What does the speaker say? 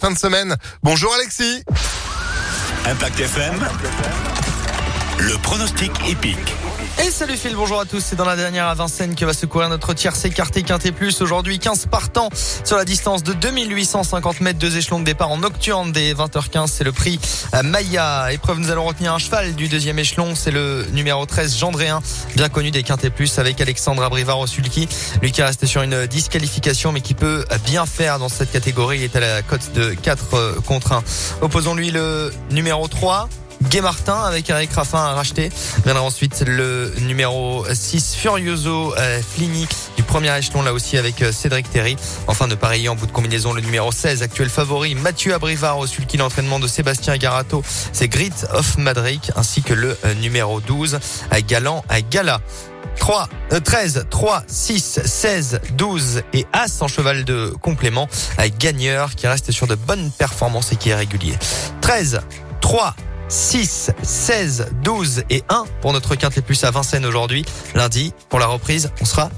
Fin de semaine. Bonjour Alexis. Impact FM. Le pronostic épique. Et salut Phil, bonjour à tous. C'est dans la dernière à Vincennes que va se courir notre tierce écarté quinté plus. Aujourd'hui, 15 partants sur la distance de 2850 mètres, deux échelons de départ en nocturne des 20h15. C'est le prix à Maya. Épreuve, nous allons retenir un cheval du deuxième échelon. C'est le numéro 13, Gendréen, bien connu des quintés plus avec Alexandre Abrivard au sulky. Lui qui reste sur une disqualification mais qui peut bien faire dans cette catégorie. Il est à la cote de 4 contre 1. Opposons-lui le numéro 3. Gay Martin avec Eric Raffin à racheter. Viendra ensuite le numéro 6 Furioso euh, Flini du premier échelon là aussi avec euh, Cédric Terry. Enfin de pareil en bout de combinaison le numéro 16 actuel favori Mathieu Abrivard au sulky l'entraînement de Sébastien Garato. C'est Grit of Madrid ainsi que le euh, numéro 12 à Galant à Gala. 3, 13, 3, 6, 16, 12 et As en cheval de complément avec Gagneur qui reste sur de bonnes performances et qui est régulier. 13, 3, 6, 16, 12 et 1 pour notre quintet plus à Vincennes aujourd'hui. Lundi, pour la reprise, on sera à